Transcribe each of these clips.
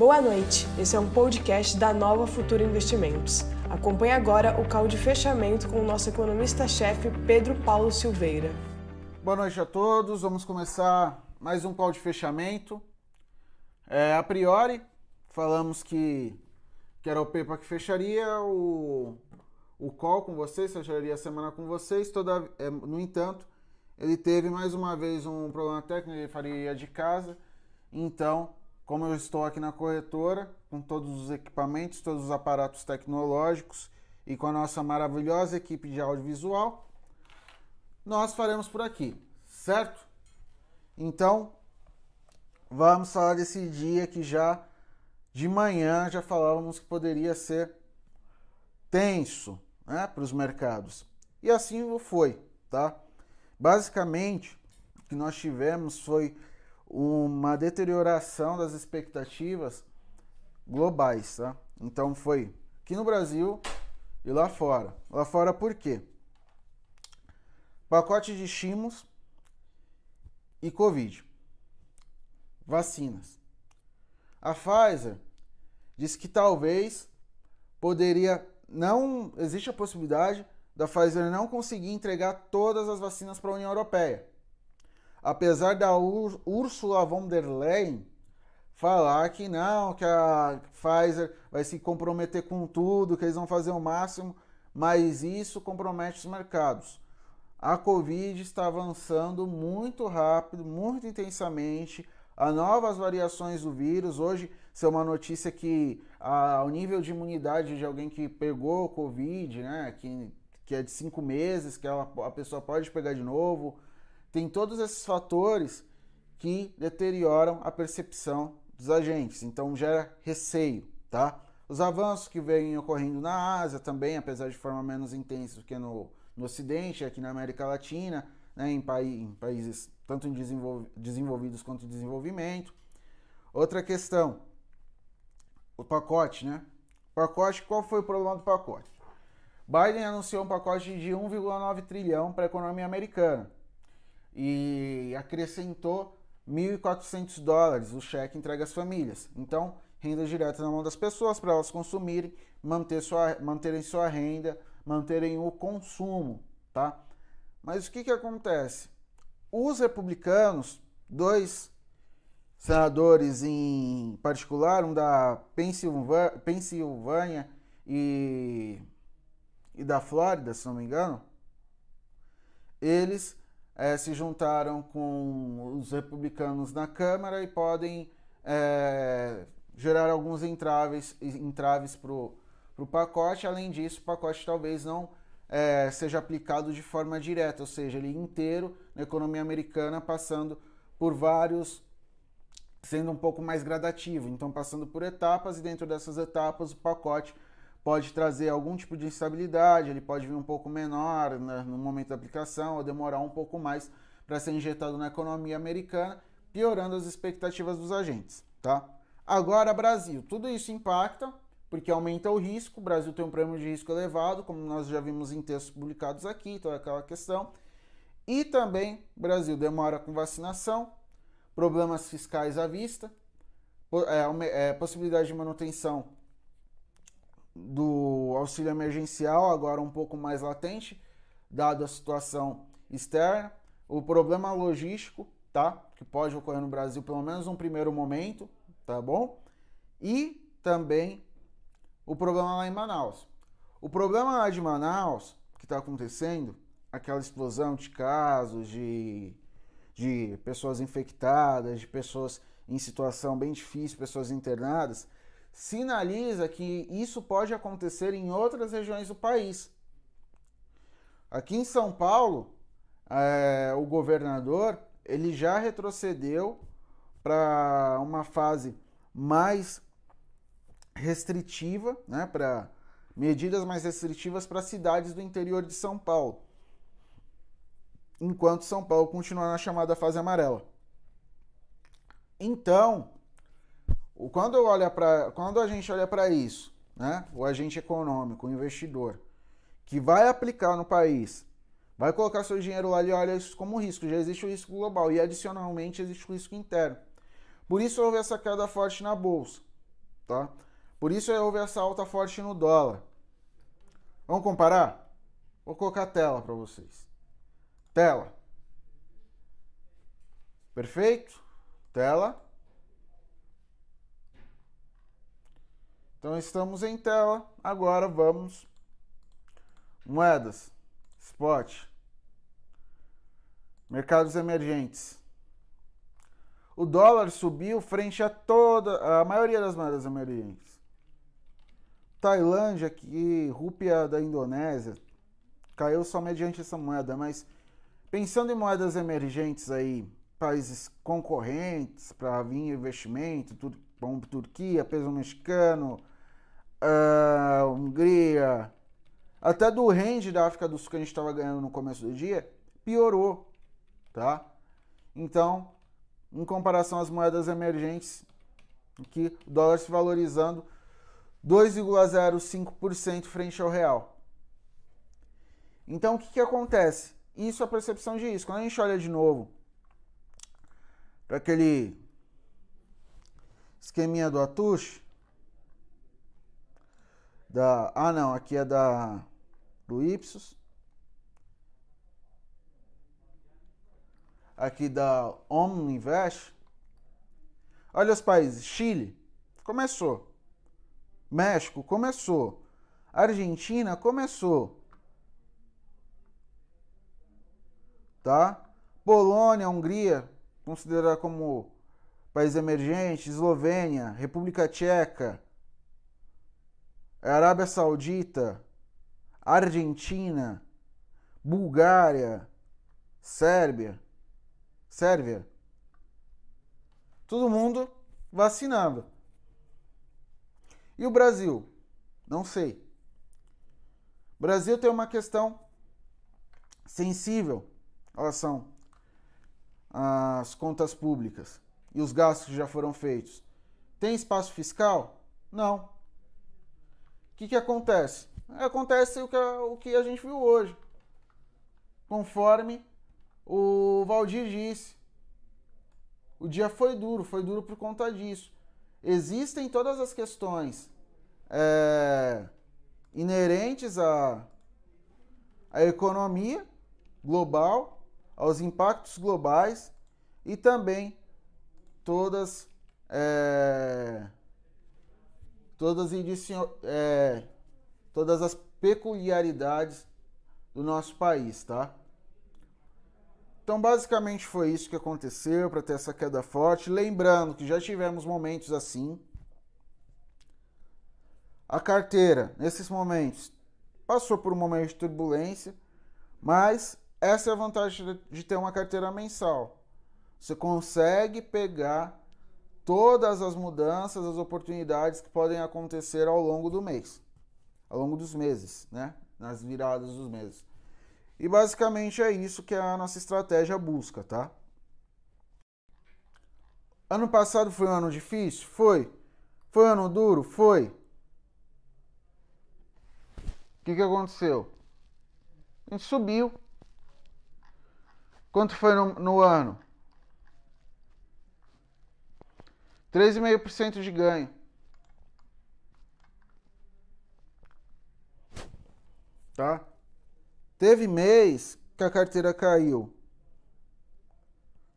Boa noite, esse é um podcast da Nova Futura Investimentos. Acompanhe agora o call de fechamento com o nosso economista-chefe Pedro Paulo Silveira. Boa noite a todos, vamos começar mais um call de fechamento. É, a priori, falamos que, que era o Pepa que fecharia o, o call com vocês, fecharia a semana com vocês. Toda, é, no entanto, ele teve mais uma vez um problema técnico, ele faria de casa. Então, como eu estou aqui na corretora, com todos os equipamentos, todos os aparatos tecnológicos e com a nossa maravilhosa equipe de audiovisual, nós faremos por aqui, certo? Então, vamos falar desse dia que já de manhã já falávamos que poderia ser tenso né, para os mercados. E assim foi, tá? Basicamente, o que nós tivemos foi uma deterioração das expectativas globais, tá? Então foi aqui no Brasil e lá fora. Lá fora por quê? Pacote de estímulos e Covid. Vacinas. A Pfizer disse que talvez poderia não existe a possibilidade da Pfizer não conseguir entregar todas as vacinas para a União Europeia. Apesar da Ursula von der Leyen falar que não, que a Pfizer vai se comprometer com tudo, que eles vão fazer o máximo, mas isso compromete os mercados a Covid está avançando muito rápido, muito intensamente. Há novas variações do vírus. Hoje, é uma notícia que a, o nível de imunidade de alguém que pegou Covid, né, que, que é de cinco meses, que ela, a pessoa pode pegar de novo, tem todos esses fatores que deterioram a percepção dos agentes. Então, gera receio, tá? Os avanços que vêm ocorrendo na Ásia também, apesar de forma menos intensa do que no no Ocidente, aqui na América Latina, né, em, em países tanto em desenvolvidos quanto em desenvolvimento. Outra questão, o pacote, né? Pacote, qual foi o problema do pacote? Biden anunciou um pacote de 1,9 trilhão para a economia americana e acrescentou 1.400 dólares o cheque entregue às famílias. Então, renda direta na mão das pessoas para elas consumirem, manter sua, manterem sua renda manterem o consumo, tá? Mas o que, que acontece? Os republicanos, dois senadores em particular, um da Pensilvânia e, e da Flórida, se não me engano, eles é, se juntaram com os republicanos na Câmara e podem é, gerar alguns entraves, entraves para o pacote. Além disso, o pacote talvez não é, seja aplicado de forma direta, ou seja, ele inteiro na economia americana, passando por vários, sendo um pouco mais gradativo, então passando por etapas e dentro dessas etapas o pacote pode trazer algum tipo de instabilidade, ele pode vir um pouco menor né, no momento da aplicação ou demorar um pouco mais para ser injetado na economia americana, piorando as expectativas dos agentes, tá? Agora, Brasil, tudo isso impacta porque aumenta o risco. O Brasil tem um prêmio de risco elevado, como nós já vimos em textos publicados aqui, toda aquela questão. E também Brasil demora com vacinação, problemas fiscais à vista, é, é, possibilidade de manutenção do auxílio emergencial, agora um pouco mais latente, dado a situação externa, o problema logístico, tá? Que pode ocorrer no Brasil, pelo menos num primeiro momento, tá bom? E também o problema lá em Manaus. O problema lá de Manaus, que está acontecendo, aquela explosão de casos, de, de pessoas infectadas, de pessoas em situação bem difícil, pessoas internadas, sinaliza que isso pode acontecer em outras regiões do país. Aqui em São Paulo, é, o governador ele já retrocedeu para uma fase mais restritiva, né, para medidas mais restritivas para cidades do interior de São Paulo. Enquanto São Paulo continua na chamada fase amarela. Então, quando, olha quando a gente olha para isso, né, o agente econômico, o investidor, que vai aplicar no país, vai colocar seu dinheiro lá e olha isso como risco. Já existe o risco global e, adicionalmente, existe o risco interno. Por isso houve essa queda forte na bolsa. tá? Por isso houve essa alta forte no dólar. Vamos comparar? Vou colocar a tela para vocês. Tela. Perfeito? Tela. Então estamos em tela. Agora vamos moedas, spot, mercados emergentes. O dólar subiu frente a toda a maioria das moedas emergentes. Tailândia aqui, rúpia da Indonésia, caiu só mediante essa moeda, mas pensando em moedas emergentes aí, países concorrentes para vir investimento, como Turquia, peso mexicano, uh, Hungria, até do range da África do Sul que a gente estava ganhando no começo do dia, piorou, tá? Então, em comparação às moedas emergentes, que o dólar se valorizando 2,05% frente ao real. Então, o que, que acontece? Isso é a percepção de isso. Quando a gente olha de novo para aquele esqueminha do Atush, da, ah não, aqui é da do Ipsos, aqui da Omni Invest. Olha os países, Chile começou, México começou, Argentina começou, tá? Polônia, Hungria, considerada como país emergente, Eslovênia, República Tcheca, Arábia Saudita, Argentina, Bulgária, Sérvia, Sérvia. Todo mundo vacinado. E o Brasil? Não sei. O Brasil tem uma questão sensível em relação às contas públicas e os gastos que já foram feitos. Tem espaço fiscal? Não. Que, que acontece? Acontece o que, o que a gente viu hoje. Conforme o Valdir disse. O dia foi duro, foi duro por conta disso. Existem todas as questões é, inerentes à, à economia global, aos impactos globais e também todas é, todas, é, todas as peculiaridades do nosso país, tá? Então, basicamente foi isso que aconteceu para ter essa queda forte. Lembrando que já tivemos momentos assim. A carteira, nesses momentos, passou por um momento de turbulência, mas essa é a vantagem de ter uma carteira mensal. Você consegue pegar todas as mudanças, as oportunidades que podem acontecer ao longo do mês, ao longo dos meses, né? Nas viradas dos meses. E basicamente é isso que a nossa estratégia busca, tá? Ano passado foi um ano difícil? Foi. Foi um ano duro? Foi. O que, que aconteceu? A gente subiu. Quanto foi no, no ano? 3,5% de ganho. Tá? Teve mês que a carteira caiu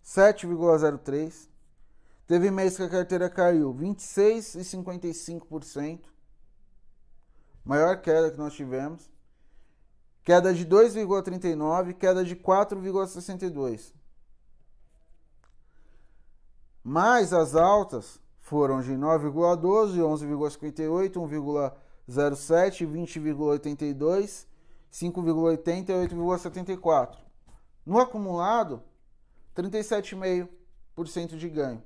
7,03. Teve mês que a carteira caiu 26,55%. Maior queda que nós tivemos. Queda de 2,39, queda de 4,62. Mas as altas foram de 9,12, 11,58, 1,07, 20,82, 5,80 e 8,74. No acumulado, 37,5% de ganho.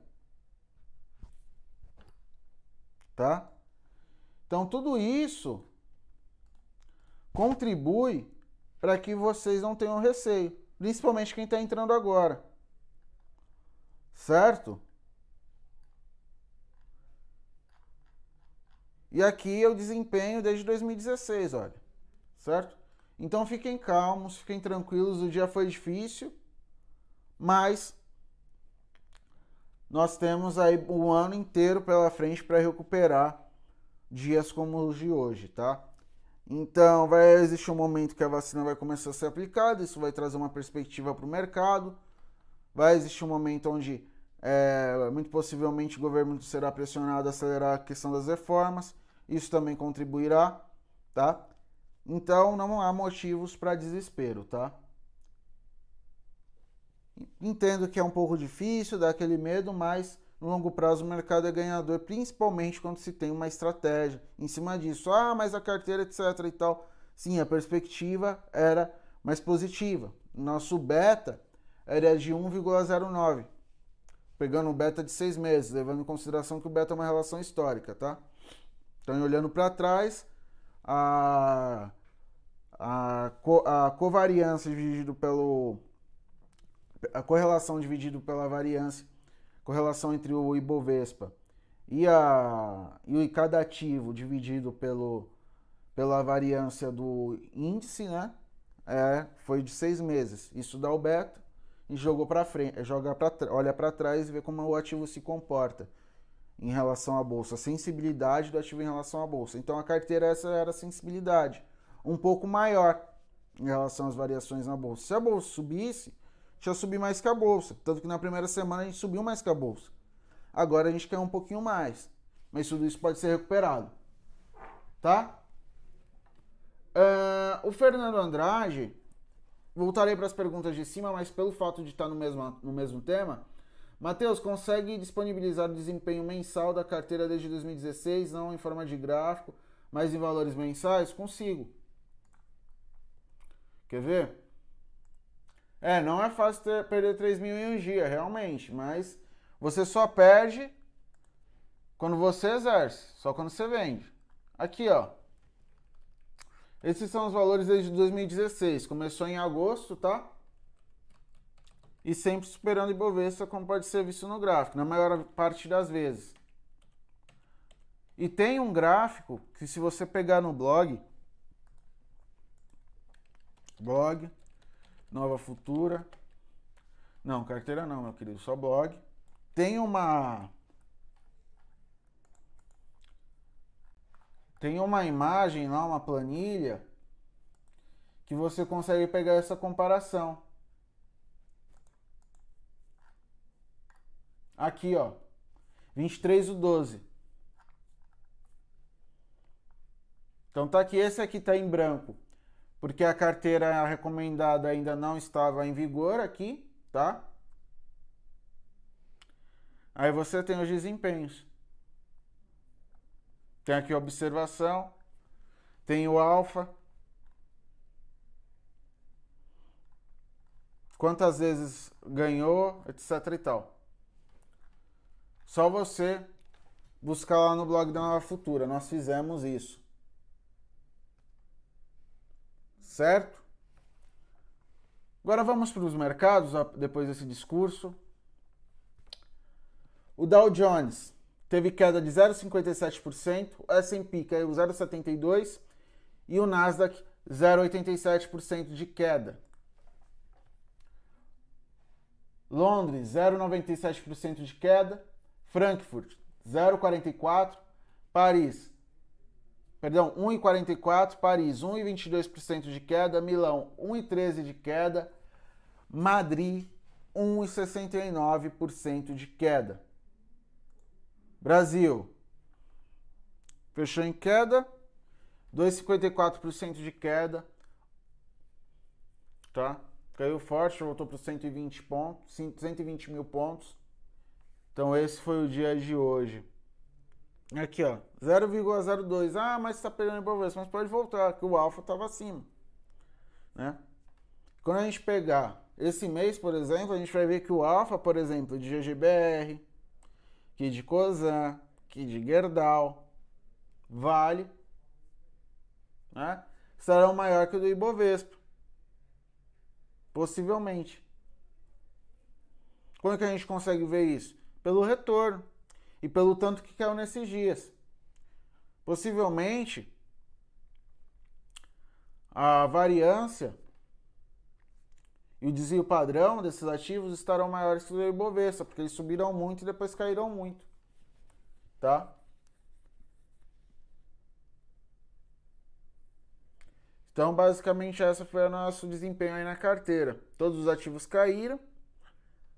Tá? Então tudo isso contribui para que vocês não tenham receio, principalmente quem está entrando agora. Certo? E aqui é o desempenho desde 2016, olha. Certo? Então fiquem calmos, fiquem tranquilos, o dia foi difícil, mas nós temos aí um ano inteiro pela frente para recuperar dias como os de hoje, tá? Então, vai existir um momento que a vacina vai começar a ser aplicada, isso vai trazer uma perspectiva para o mercado. Vai existir um momento onde, é, muito possivelmente, o governo será pressionado a acelerar a questão das reformas. Isso também contribuirá, tá? Então, não há motivos para desespero, tá? Entendo que é um pouco difícil, dá aquele medo, mas no longo prazo o mercado é ganhador, principalmente quando se tem uma estratégia em cima disso. Ah, mas a carteira, etc e tal. Sim, a perspectiva era mais positiva. Nosso beta era de 1,09, pegando um beta de seis meses, levando em consideração que o beta é uma relação histórica, tá? Então, olhando para trás, a, a, a covariância dividido pelo a correlação dividido pela variância, correlação entre o Ibovespa e, a, e o cada ativo dividido pelo, pela variância do índice, né? É, foi de seis meses. Isso dá o beta e jogou para frente, joga para olha para trás e vê como o ativo se comporta em relação à bolsa, a sensibilidade do ativo em relação à bolsa. Então a carteira essa era a sensibilidade, um pouco maior em relação às variações na bolsa. Se a bolsa subisse, já subi mais que a bolsa. Tanto que na primeira semana a gente subiu mais que a bolsa. Agora a gente quer um pouquinho mais. Mas tudo isso pode ser recuperado. Tá? Uh, o Fernando Andrade, voltarei para as perguntas de cima, mas pelo fato de estar no mesmo, no mesmo tema. Matheus, consegue disponibilizar o desempenho mensal da carteira desde 2016, não em forma de gráfico, mas em valores mensais? Consigo. Quer ver? É, não é fácil ter, perder 3 mil em um dia, realmente, mas você só perde quando você exerce, só quando você vende. Aqui, ó. Esses são os valores desde 2016. Começou em agosto, tá? E sempre superando Ibovespa, como pode ser visto no gráfico, na maior parte das vezes. E tem um gráfico que se você pegar no blog, blog, Nova Futura. Não, carteira não, meu querido, só blog. Tem uma Tem uma imagem lá, uma planilha que você consegue pegar essa comparação. Aqui, ó. 23 do 12. Então tá aqui, esse aqui tá em branco porque a carteira recomendada ainda não estava em vigor aqui, tá? Aí você tem os desempenhos. Tem aqui a observação, tem o alfa. Quantas vezes ganhou, etc e tal. Só você buscar lá no blog da Nova Futura. Nós fizemos isso. certo? Agora vamos para os mercados, depois desse discurso. O Dow Jones teve queda de 0,57%, o S&P caiu 0,72% e o Nasdaq 0,87% de queda. Londres 0,97% de queda, Frankfurt 0,44%, Paris Perdão, 1,44, Paris 1,22% de queda, Milão 1,13% de queda, Madrid 1,69% de queda. Brasil fechou em queda, 2,54% de queda, tá? Caiu forte, voltou para 120 pontos, 120 mil pontos. Então esse foi o dia de hoje. Aqui, ó, 0,02. Ah, mas está perdendo Ibovespa, mas pode voltar, que o alfa estava acima, né? Quando a gente pegar esse mês, por exemplo, a gente vai ver que o alfa, por exemplo, de GGBR, que de Cosan, que de Gerdau, Vale, né? Serão maior que o do Ibovespa. Possivelmente. Como é que a gente consegue ver isso? Pelo retorno e pelo tanto que caiu nesses dias. Possivelmente a variância E o desvio padrão desses ativos estarão maiores que o Ibovespa, porque eles subiram muito e depois caíram muito. Tá? Então, basicamente, essa foi o nosso desempenho aí na carteira. Todos os ativos caíram,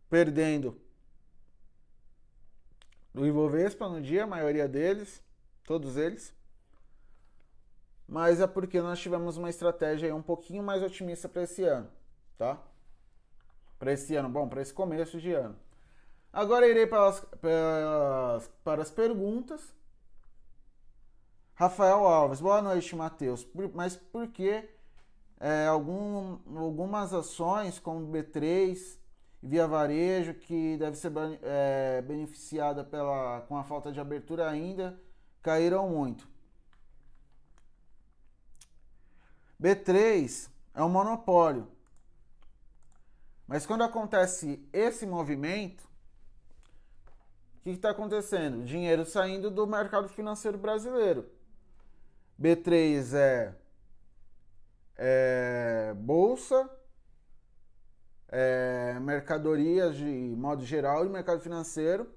perdendo o Ibovespa no dia, a maioria deles, todos eles. Mas é porque nós tivemos uma estratégia um pouquinho mais otimista para esse ano, tá? Para esse ano, bom, para esse começo de ano. Agora irei para as, para as, para as perguntas. Rafael Alves, boa noite, Matheus. Mas por que é, algum, algumas ações como B3 via varejo, que deve ser é, beneficiada pela, com a falta de abertura ainda, caíram muito. B3 é um monopólio. Mas quando acontece esse movimento, o que está acontecendo? Dinheiro saindo do mercado financeiro brasileiro. B3 é, é bolsa, é, mercadorias de modo geral e mercado financeiro,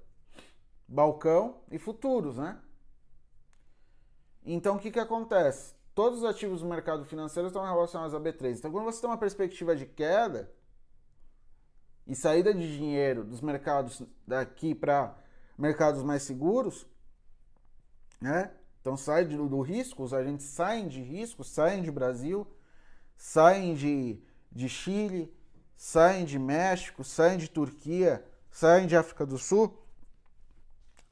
balcão e futuros, né? Então o que, que acontece? Todos os ativos do mercado financeiro estão relacionados a B3. Então quando você tem uma perspectiva de queda e saída de dinheiro dos mercados daqui para mercados mais seguros, né? Então sai do, do risco, os agentes saem de risco, saem de Brasil, saem de, de Chile, saem de México, saem de Turquia, saem de África do Sul,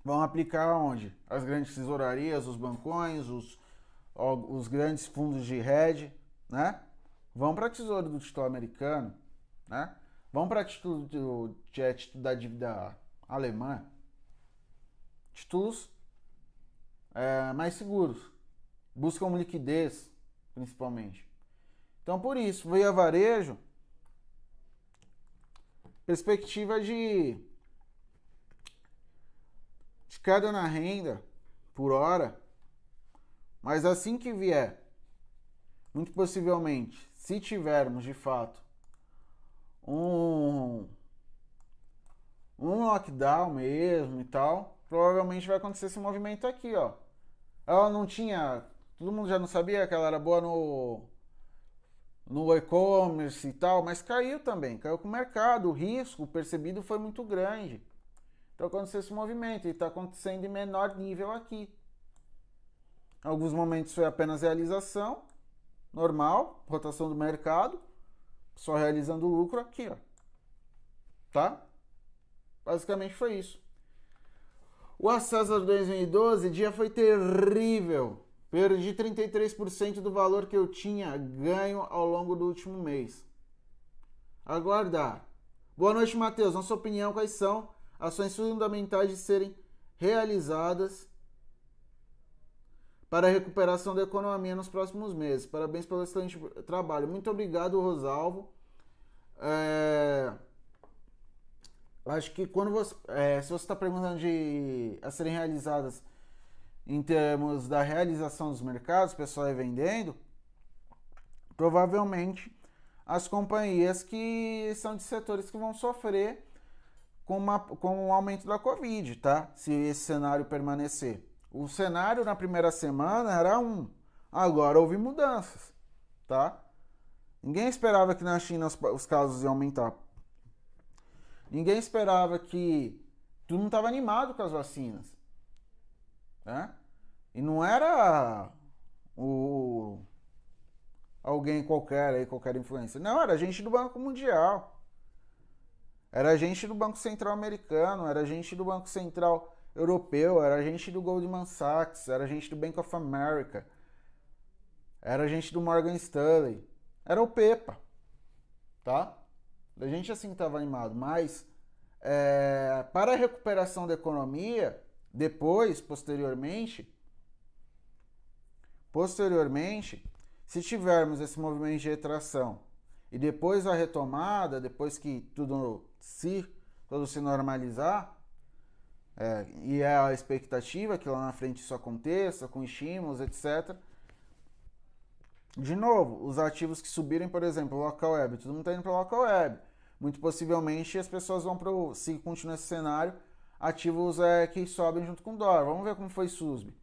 vão aplicar onde? As grandes tesourarias, os bancões, os, os grandes fundos de hedge, né? Vão para tesouro do título americano, né? Vão para título, do, título da dívida alemã. Títulos é, mais seguros. Buscam liquidez, principalmente. Então, por isso, via varejo, perspectiva de, de queda na renda por hora, mas assim que vier, muito possivelmente, se tivermos de fato um um lockdown mesmo e tal, provavelmente vai acontecer esse movimento aqui, ó. Ela não tinha, todo mundo já não sabia que ela era boa no no e-commerce e tal, mas caiu também, caiu com o mercado, o risco percebido foi muito grande. Então aconteceu esse movimento e está acontecendo em menor nível aqui. Em alguns momentos foi apenas realização, normal, rotação do mercado, só realizando lucro aqui, ó. Tá? Basicamente foi isso. O acesso de 2012, dia foi terrível. Perdi 33% do valor que eu tinha ganho ao longo do último mês. Aguardar. Boa noite, Matheus. Na sua opinião, quais são ações fundamentais de serem realizadas para a recuperação da economia nos próximos meses? Parabéns pelo excelente trabalho. Muito obrigado, Rosalvo. É... Acho que quando você, é, se você está perguntando de a serem realizadas em termos da realização dos mercados, pessoal é vendendo, provavelmente as companhias que são de setores que vão sofrer com, uma, com o aumento da Covid, tá? Se esse cenário permanecer. O cenário na primeira semana era um, agora houve mudanças, tá? Ninguém esperava que na China os, os casos iam aumentar. Ninguém esperava que. Tu não estava animado com as vacinas. Né? E não era o alguém qualquer aí, qualquer influência. Não, era gente do Banco Mundial. Era gente do Banco Central Americano, era gente do Banco Central Europeu, era gente do Goldman Sachs, era gente do Bank of America, era gente do Morgan Stanley, era o Pepa, tá? A gente assim estava animado, mas é, para a recuperação da economia, depois, posteriormente, Posteriormente, se tivermos esse movimento de retração e depois a retomada, depois que tudo se, tudo se normalizar, é, e é a expectativa que lá na frente isso aconteça, com estímulos, etc., De novo, os ativos que subirem, por exemplo, local web, todo mundo está indo para local web. Muito possivelmente as pessoas vão para o, se continuar esse cenário, ativos é, que sobem junto com o dólar. Vamos ver como foi SUSB.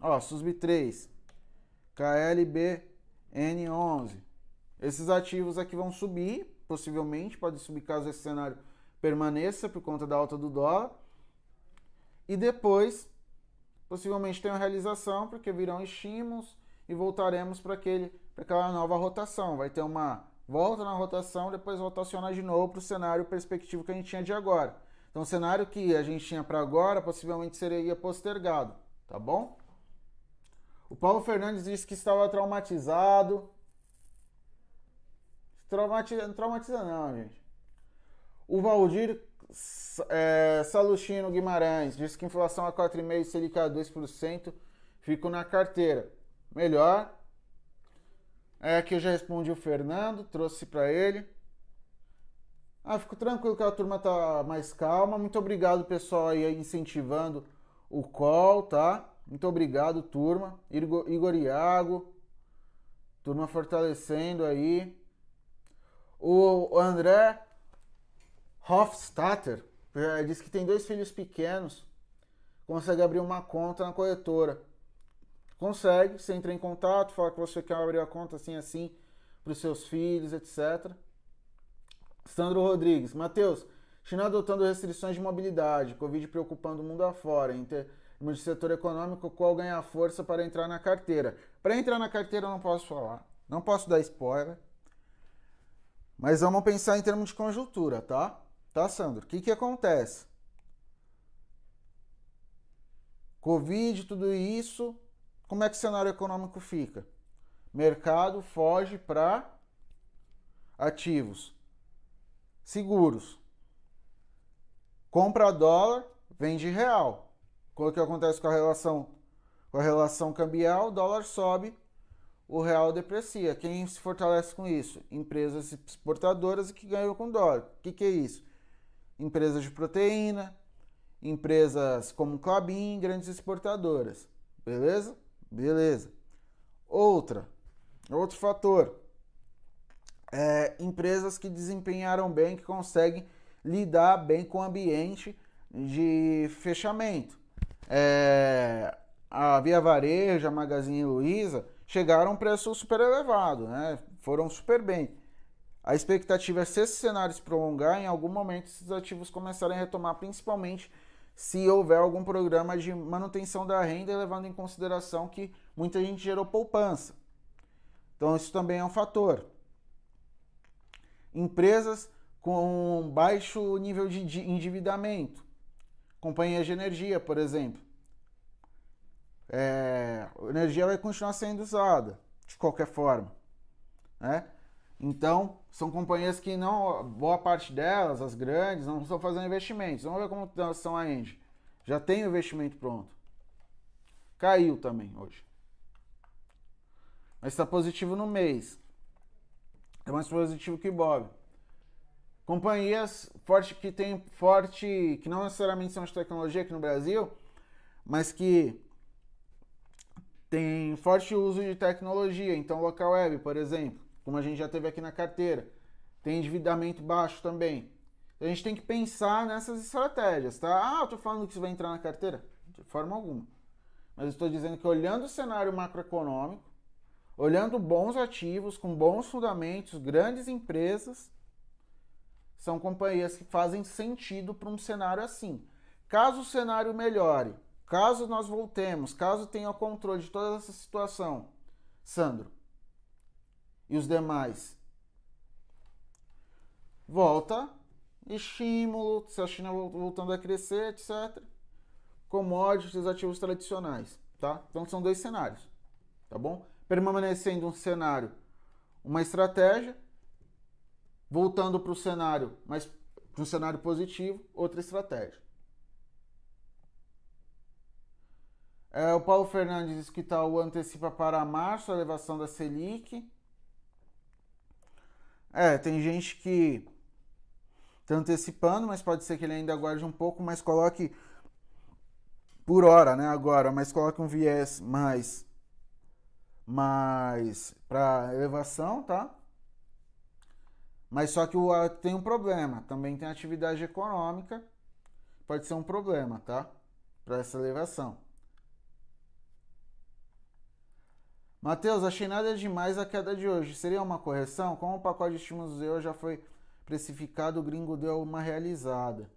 Ó, SUSB 3, KLB N11. Esses ativos aqui vão subir, possivelmente, pode subir caso esse cenário permaneça por conta da alta do dólar. E depois, possivelmente tenha realização, porque virão estímulos e voltaremos para aquela nova rotação. Vai ter uma volta na rotação, depois rotacionar de novo para o cenário perspectivo que a gente tinha de agora. Então, o cenário que a gente tinha para agora possivelmente seria postergado, tá bom? O Paulo Fernandes disse que estava traumatizado. Traumatiza, não traumatiza não, gente. O Valdir é, Guimarães disse que inflação a 4,5% Selic a 2%. Fico na carteira. Melhor. É que eu já respondi o Fernando, trouxe para ele. Ah, fico tranquilo que a turma tá mais calma. Muito obrigado, pessoal, aí incentivando o call, tá? Muito obrigado, turma. Igor Iago. Turma fortalecendo aí. O André Hofstadter é, diz que tem dois filhos pequenos. Consegue abrir uma conta na corretora. Consegue, você entra em contato, fala que você quer abrir a conta assim assim para os seus filhos, etc. Sandro Rodrigues. Matheus, China adotando restrições de mobilidade, Covid preocupando o mundo afora. Inter no setor econômico, qual ganha força para entrar na carteira. Para entrar na carteira eu não posso falar, não posso dar spoiler, mas vamos pensar em termos de conjuntura, tá? Tá, Sandro? O que, que acontece? Covid, tudo isso, como é que o cenário econômico fica? Mercado foge para ativos seguros. Compra dólar, vende real. O que acontece com a relação com a relação cambial, dólar sobe, o real deprecia. Quem se fortalece com isso? Empresas exportadoras que ganham com dólar. O que, que é isso? Empresas de proteína, empresas como Clabin, grandes exportadoras. Beleza? Beleza. Outra, outro fator. É, empresas que desempenharam bem, que conseguem lidar bem com o ambiente de fechamento é, a Via Varejo, a Magazine Luiza chegaram a um preço super elevado, né? Foram super bem. A expectativa é se esse cenário se prolongar, em algum momento esses ativos começarem a retomar, principalmente se houver algum programa de manutenção da renda, levando em consideração que muita gente gerou poupança. Então isso também é um fator. Empresas com baixo nível de endividamento companhias de energia, por exemplo. É, a energia vai continuar sendo usada de qualquer forma, né? Então, são companhias que não, boa parte delas, as grandes, não estão fazendo investimentos. Vamos ver como estão a Engie. Já tem o investimento pronto. Caiu também hoje. Mas está positivo no mês. É mais positivo que Bob. Companhias forte que tem forte, que não necessariamente são de tecnologia aqui no Brasil, mas que tem forte uso de tecnologia. Então, local web, por exemplo, como a gente já teve aqui na carteira, tem endividamento baixo também. A gente tem que pensar nessas estratégias, tá? Ah, eu tô falando que isso vai entrar na carteira? De forma alguma. Mas eu estou dizendo que olhando o cenário macroeconômico, olhando bons ativos, com bons fundamentos, grandes empresas, são companhias que fazem sentido para um cenário assim. Caso o cenário melhore, caso nós voltemos, caso tenha o controle de toda essa situação, Sandro e os demais, volta, estímulo, se a China voltando a crescer, etc. Commodities, ativos tradicionais, tá? Então são dois cenários, tá bom? Permanecendo um cenário, uma estratégia, Voltando para o cenário, mas para um cenário positivo, outra estratégia. É, o Paulo Fernandes diz que tá antecipa para março a elevação da Selic. É, tem gente que está antecipando, mas pode ser que ele ainda aguarde um pouco, mas coloque por hora, né? Agora, mas coloca um viés mais mais para elevação, tá? Mas só que o, tem um problema, também tem atividade econômica, pode ser um problema, tá? Para essa elevação. Mateus, achei nada demais a queda de hoje. Seria uma correção? Como o pacote de estímulos eu já foi precificado, o gringo deu uma realizada.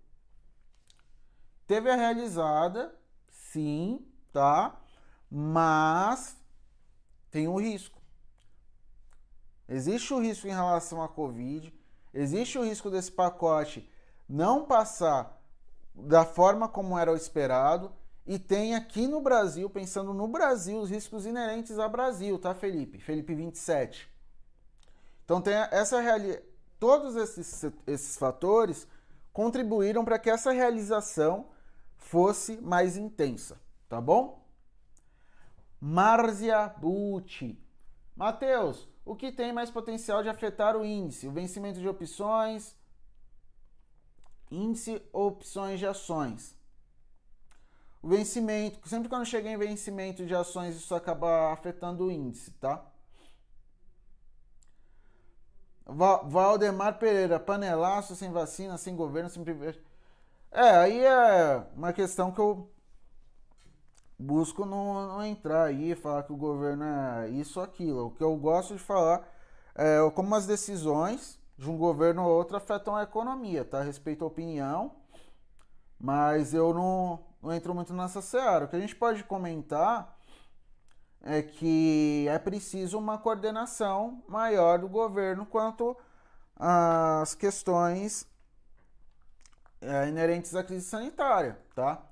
Teve a realizada, sim, tá? Mas tem um risco. Existe o risco em relação à Covid, existe o risco desse pacote não passar da forma como era o esperado, e tem aqui no Brasil, pensando no Brasil, os riscos inerentes ao Brasil, tá, Felipe? Felipe 27. Então tem essa realidade. Todos esses, esses fatores contribuíram para que essa realização fosse mais intensa, tá bom? Marzia Bucci. Mateus, o que tem mais potencial de afetar o índice? O vencimento de opções, índice opções de ações. O vencimento, sempre quando chega em vencimento de ações, isso acaba afetando o índice, tá? Valdemar Pereira, panelaço sem vacina, sem governo, sem privilégio. É, aí é uma questão que eu busco não, não entrar aí e falar que o governo é isso ou aquilo. O que eu gosto de falar é como as decisões de um governo ou outro afetam a economia, tá? Respeito a opinião, mas eu não, não entro muito nessa seara. O que a gente pode comentar é que é preciso uma coordenação maior do governo quanto às questões é, inerentes à crise sanitária, tá?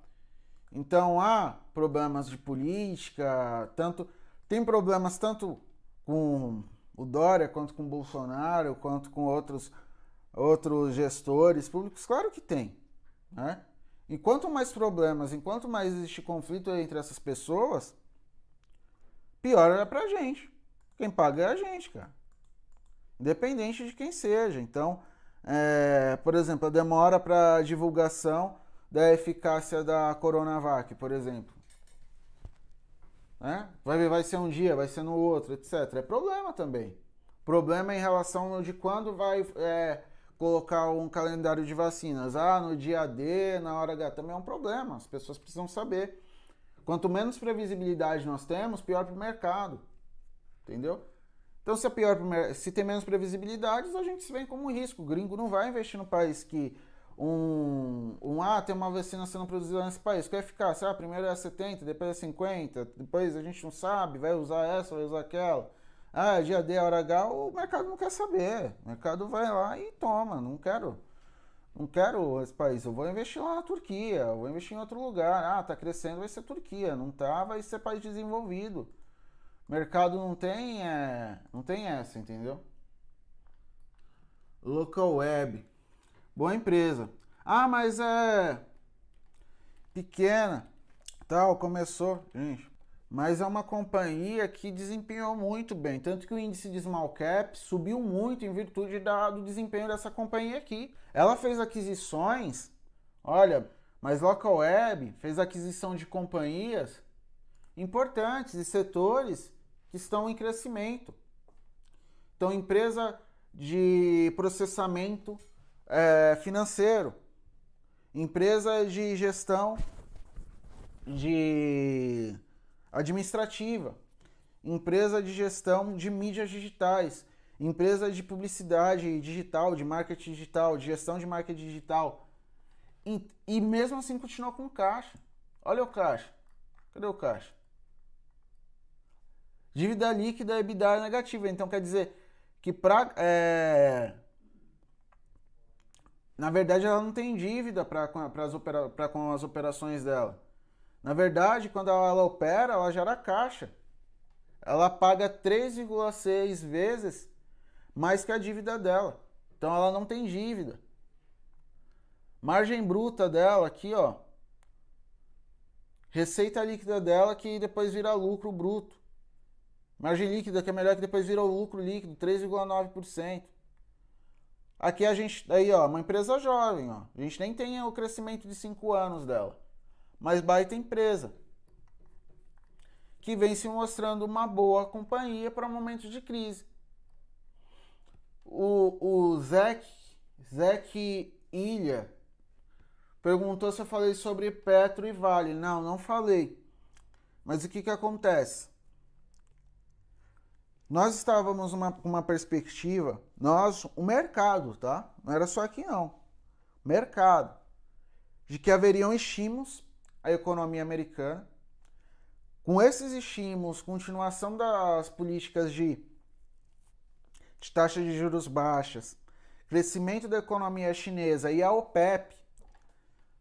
Então há problemas de política, tanto tem problemas tanto com o Dória quanto com o Bolsonaro, quanto com outros outros gestores públicos, claro que tem, né? Enquanto mais problemas, enquanto mais existe conflito entre essas pessoas, pior é pra gente. Quem paga é a gente, cara. Independente de quem seja. Então, é, por exemplo, a demora para divulgação da eficácia da Coronavac, por exemplo. Né? Vai, vai ser um dia, vai ser no outro, etc. É problema também. Problema em relação de quando vai é, colocar um calendário de vacinas. Ah, no dia D, na hora H, também é um problema. As pessoas precisam saber. Quanto menos previsibilidade nós temos, pior para o mercado. Entendeu? Então, se é pior se tem menos previsibilidades, a gente se vê como um risco. O gringo não vai investir no país que um, um ah, tem uma vacina sendo produzida nesse país. Qual é eficácia? Ah, primeiro é 70, depois é 50, depois a gente não sabe, vai usar essa, vai usar aquela. Ah, dia D, hora H, o mercado não quer saber. O mercado vai lá e toma. Não quero. Não quero esse país. Eu vou investir lá na Turquia. Eu vou investir em outro lugar. Ah, tá crescendo, vai ser Turquia. Não tá, vai ser país desenvolvido. Mercado não tem, é, não tem essa, entendeu? Local Web. Boa empresa. Ah, mas é pequena. Tal, começou. Gente, mas é uma companhia que desempenhou muito bem, tanto que o índice de small cap subiu muito em virtude da, do desempenho dessa companhia aqui. Ela fez aquisições, olha, mas Local Web fez aquisição de companhias importantes e setores que estão em crescimento. Então, empresa de processamento é, financeiro, empresa de gestão de administrativa, empresa de gestão de mídias digitais, empresa de publicidade digital, de marketing digital, de gestão de marketing digital. E, e mesmo assim continua com caixa. Olha o caixa. Cadê o caixa? Dívida líquida é EBITDA negativa. Então quer dizer que para. É... Na verdade, ela não tem dívida para com as operações dela. Na verdade, quando ela opera, ela gera caixa. Ela paga 3,6 vezes mais que a dívida dela. Então ela não tem dívida. Margem bruta dela aqui, ó. Receita líquida dela que depois vira lucro bruto. Margem líquida que é melhor que depois vira o lucro líquido, 3,9%. Aqui a gente, aí ó, uma empresa jovem, ó. A gente nem tem o crescimento de 5 anos dela. Mas baita empresa. Que vem se mostrando uma boa companhia para momentos de crise. O, o Zeke, Zeke Ilha perguntou se eu falei sobre Petro e Vale. Não, não falei. Mas o que, que acontece? Nós estávamos numa uma perspectiva, nós, o mercado, tá? Não era só aqui não. Mercado. De que haveriam estímulos à economia americana. Com esses estímulos, continuação das políticas de, de taxa de juros baixas, crescimento da economia chinesa e a OPEP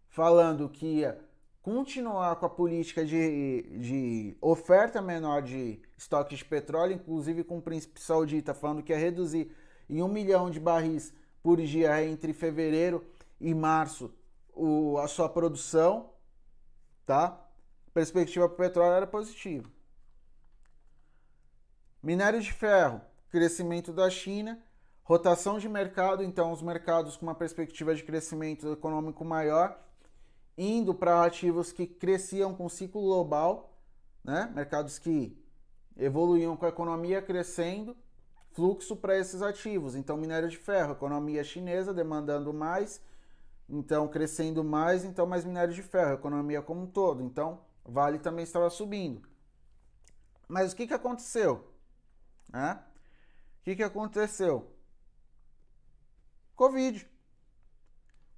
falando que ia continuar com a política de, de oferta menor de estoques de petróleo, inclusive com o príncipe saudita falando que ia reduzir em um milhão de barris por dia entre fevereiro e março o, a sua produção, tá? Perspectiva para o petróleo era positiva. Minério de ferro, crescimento da China, rotação de mercado, então os mercados com uma perspectiva de crescimento econômico maior indo para ativos que cresciam com ciclo global, né? mercados que evoluíam com a economia crescendo, fluxo para esses ativos. Então, minério de ferro, economia chinesa demandando mais, então crescendo mais, então mais minério de ferro, economia como um todo. Então, Vale também estava subindo. Mas o que, que aconteceu? Né? O que, que aconteceu? Covid.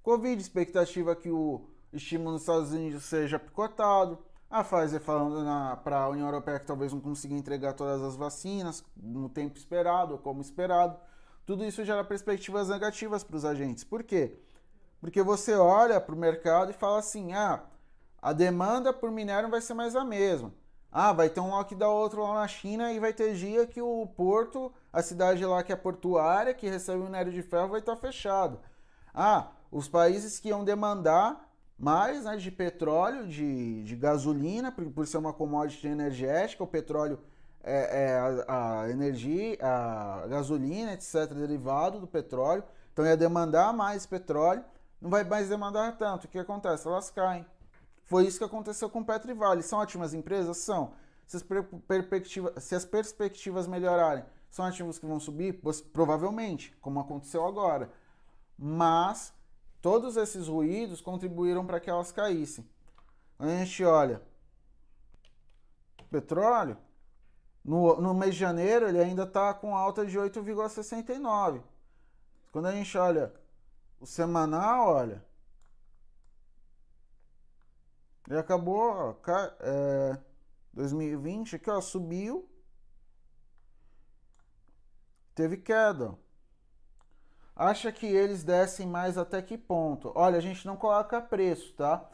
Covid, expectativa que o estímulo nos Estados Unidos seja picotado, a Pfizer falando para a União Europeia que talvez não consiga entregar todas as vacinas no tempo esperado ou como esperado. Tudo isso gera perspectivas negativas para os agentes. Por quê? Porque você olha para o mercado e fala assim: ah, a demanda por minério vai ser mais a mesma. Ah, vai ter um lockdown outro lá na China e vai ter dia que o porto, a cidade lá que é portuária, que recebe minério de ferro, vai estar fechado. Ah, os países que iam demandar mais né, de petróleo, de, de gasolina, por, por ser uma commodity energética, o petróleo é, é a, a, energia, a gasolina, etc., derivado do petróleo. Então ia demandar mais petróleo, não vai mais demandar tanto. O que acontece? Elas caem. Foi isso que aconteceu com Petro e Vale. São ótimas empresas? São. Se as, perspectivas, se as perspectivas melhorarem, são ativos que vão subir? Provavelmente, como aconteceu agora. Mas Todos esses ruídos contribuíram para que elas caíssem. A gente olha, petróleo, no, no mês de janeiro ele ainda está com alta de 8,69. Quando a gente olha o semanal, olha, ele acabou, ó, é, 2020 aqui, ó, subiu, teve queda, acha que eles descem mais até que ponto? Olha, a gente não coloca preço, tá?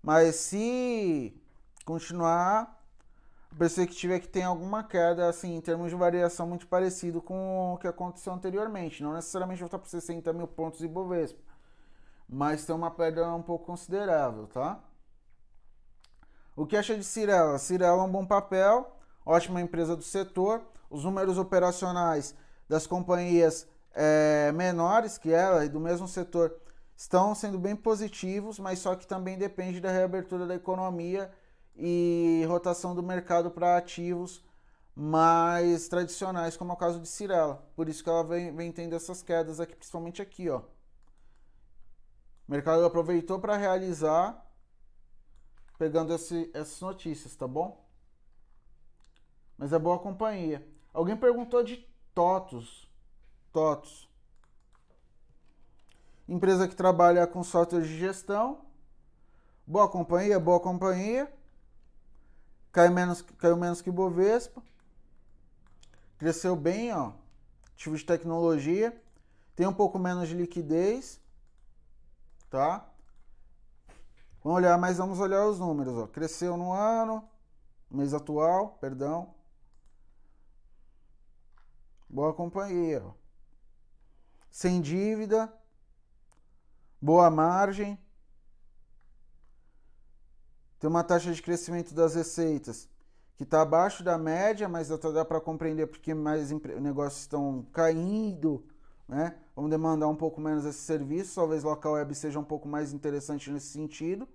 Mas se continuar, perspectiva é que tem alguma queda, assim, em termos de variação muito parecido com o que aconteceu anteriormente. Não necessariamente voltar para 60 mil pontos e Bovespa, mas tem uma perda um pouco considerável, tá? O que acha de Cirela? Cirela é um bom papel, ótima empresa do setor. Os números operacionais das companhias é, menores que ela e do mesmo setor estão sendo bem positivos, mas só que também depende da reabertura da economia e rotação do mercado para ativos mais tradicionais, como é o caso de Cirela. Por isso que ela vem, vem tendo essas quedas aqui, principalmente aqui, ó. O mercado aproveitou para realizar, pegando esse, essas notícias, tá bom? Mas é boa companhia. Alguém perguntou de TOTUS. TOTOS. Empresa que trabalha com software de gestão. Boa companhia, boa companhia. Caiu menos, caiu menos que Bovespa. Cresceu bem, ó. Ativo de tecnologia. Tem um pouco menos de liquidez. Tá? Vamos olhar, mas vamos olhar os números, ó. Cresceu no ano, mês atual, perdão. Boa companhia, ó sem dívida, boa margem, tem uma taxa de crescimento das receitas que está abaixo da média, mas dá para compreender porque mais negócios estão caindo, né? Vamos demandar um pouco menos esse serviço, talvez local web seja um pouco mais interessante nesse sentido.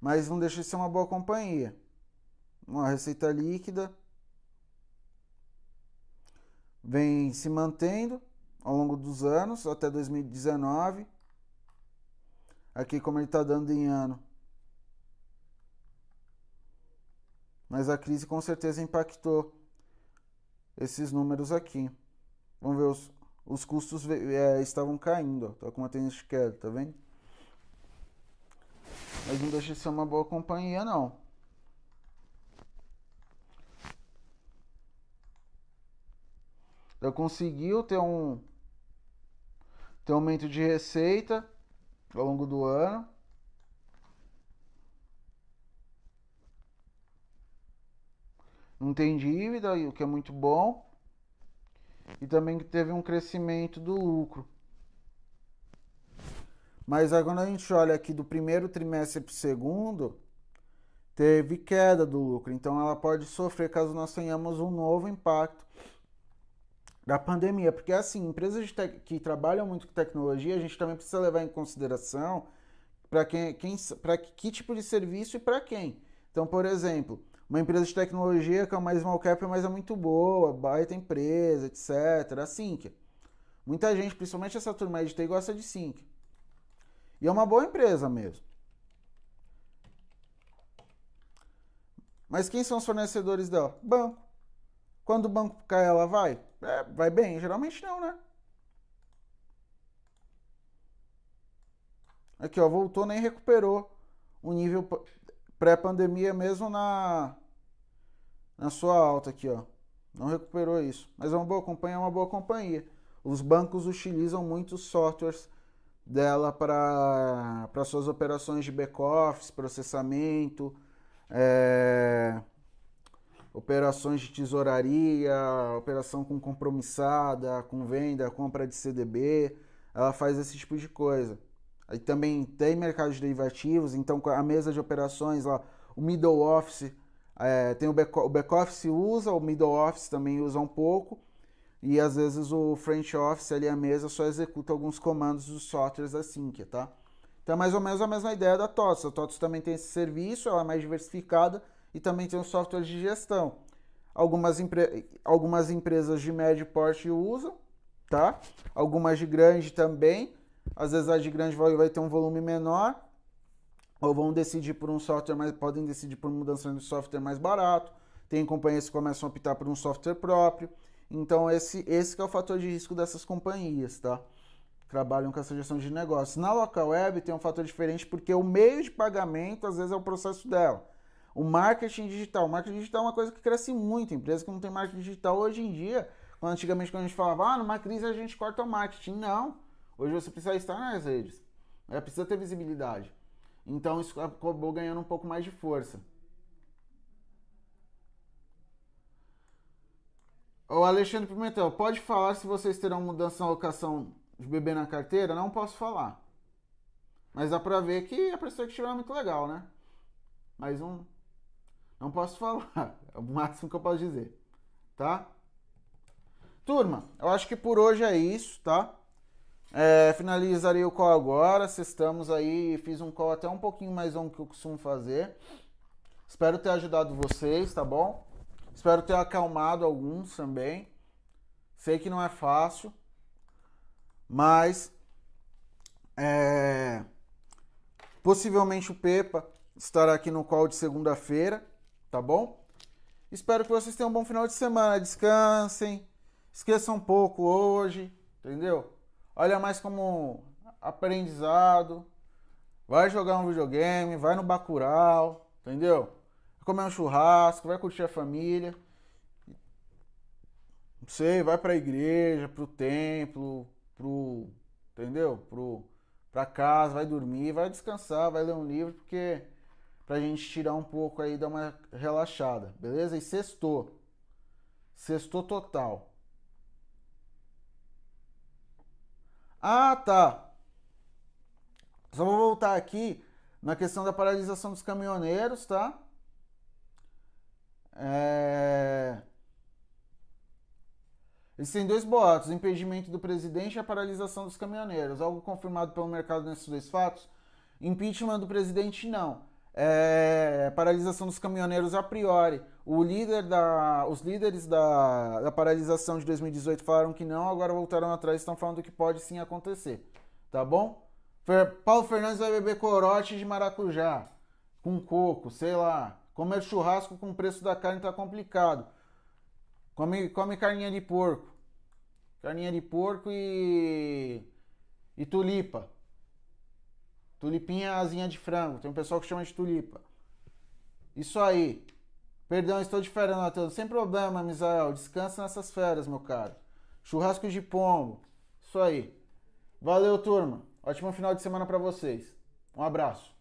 mas não deixa de ser uma boa companhia. Uma receita líquida vem se mantendo ao longo dos anos, até 2019. Aqui como ele está dando em ano. Mas a crise com certeza impactou esses números aqui. Vamos ver, os, os custos é, estavam caindo, ó, tá com uma tendência de queda, tá vendo? Mas não deixa de ser uma boa companhia, não. Então conseguiu ter um ter um aumento de receita ao longo do ano. Não tem dívida, o que é muito bom. E também teve um crescimento do lucro. Mas quando a gente olha aqui do primeiro trimestre para o segundo, teve queda do lucro. Então ela pode sofrer caso nós tenhamos um novo impacto da pandemia. Porque assim, empresas que trabalham muito com tecnologia, a gente também precisa levar em consideração para quem, quem para que tipo de serviço e para quem. Então, por exemplo, uma empresa de tecnologia que é uma small cap, mas é muito boa, baita empresa, etc. A Sync. Muita gente, principalmente essa turma de TI, gosta de Sync. E é uma boa empresa mesmo. Mas quem são os fornecedores dela? Banco. Quando o banco cai, ela vai? É, vai bem? Geralmente não, né? Aqui, ó, voltou, nem recuperou o nível pré-pandemia mesmo na, na sua alta aqui, ó. Não recuperou isso. Mas é uma boa companhia, é uma boa companhia. Os bancos utilizam muitos softwares dela para suas operações de back-office, processamento, é, operações de tesouraria, operação com compromissada, com venda, compra de CDB. Ela faz esse tipo de coisa. Aí também tem mercado de derivativos, então a mesa de operações lá, o middle office, é, tem o back, o back office usa, o middle office também usa um pouco, e às vezes o front office ali, a mesa, só executa alguns comandos dos softwares assim, que tá? Então é mais ou menos a mesma ideia da TOTS. A TOTS também tem esse serviço, ela é mais diversificada e também tem o software de gestão. Algumas, empre... Algumas empresas de médio porte usam, tá? Algumas de grande também, às vezes a de grande vai, vai ter um volume menor, ou vão decidir por um software mais, podem decidir por mudança de software mais barato. Tem companhias que começam a optar por um software próprio. Então esse, esse é o fator de risco dessas companhias, tá? Trabalham com essa gestão de negócios. Na local web tem um fator diferente porque o meio de pagamento às vezes é o processo dela. O marketing digital, o marketing digital é uma coisa que cresce muito. Empresa que não tem marketing digital hoje em dia, quando antigamente quando a gente falava, ah, numa crise a gente corta o marketing. Não. Hoje você precisa estar nas redes. É, precisa ter visibilidade. Então isso acabou ganhando um pouco mais de força. O Alexandre Pimentel, pode falar se vocês terão mudança na alocação de bebê na carteira? Não posso falar. Mas dá pra ver que a perspectiva é muito legal, né? Mais um. Não posso falar. É o máximo que eu posso dizer. Tá? Turma, eu acho que por hoje é isso, tá? É, finalizarei o call agora. Estamos aí, fiz um call até um pouquinho mais longo que eu costumo fazer. Espero ter ajudado vocês, tá bom? Espero ter acalmado alguns também. Sei que não é fácil, mas é, possivelmente o Pepa estará aqui no call de segunda-feira, tá bom? Espero que vocês tenham um bom final de semana. Descansem, esqueçam um pouco hoje, entendeu? olha mais como aprendizado. Vai jogar um videogame, vai no Bacurau, entendeu? Vai comer um churrasco, vai curtir a família. Não sei, vai pra igreja, pro templo, pro. Entendeu? Pro, pra casa, vai dormir, vai descansar, vai ler um livro, porque. Pra gente tirar um pouco aí, dar uma relaxada, beleza? E sextou. Sextou total. Ah, tá. Só vou voltar aqui na questão da paralisação dos caminhoneiros, tá? É... Existem dois boatos: impedimento do presidente e a paralisação dos caminhoneiros. Algo confirmado pelo mercado nesses dois fatos? Impeachment do presidente, não. É, paralisação dos caminhoneiros a priori. O líder da, os líderes da, da paralisação de 2018 falaram que não, agora voltaram atrás e estão falando que pode sim acontecer. Tá bom? Paulo Fernandes vai beber corote de maracujá com coco, sei lá. Comer churrasco com o preço da carne tá complicado. Come, come carninha de porco. Carninha de porco e. e tulipa. Tulipinha é asinha de frango. Tem um pessoal que chama de tulipa. Isso aí. Perdão, estou de férias, Natan. Sem problema, Misael. Descansa nessas férias, meu caro. Churrasco de pombo. Isso aí. Valeu, turma. Ótimo final de semana para vocês. Um abraço.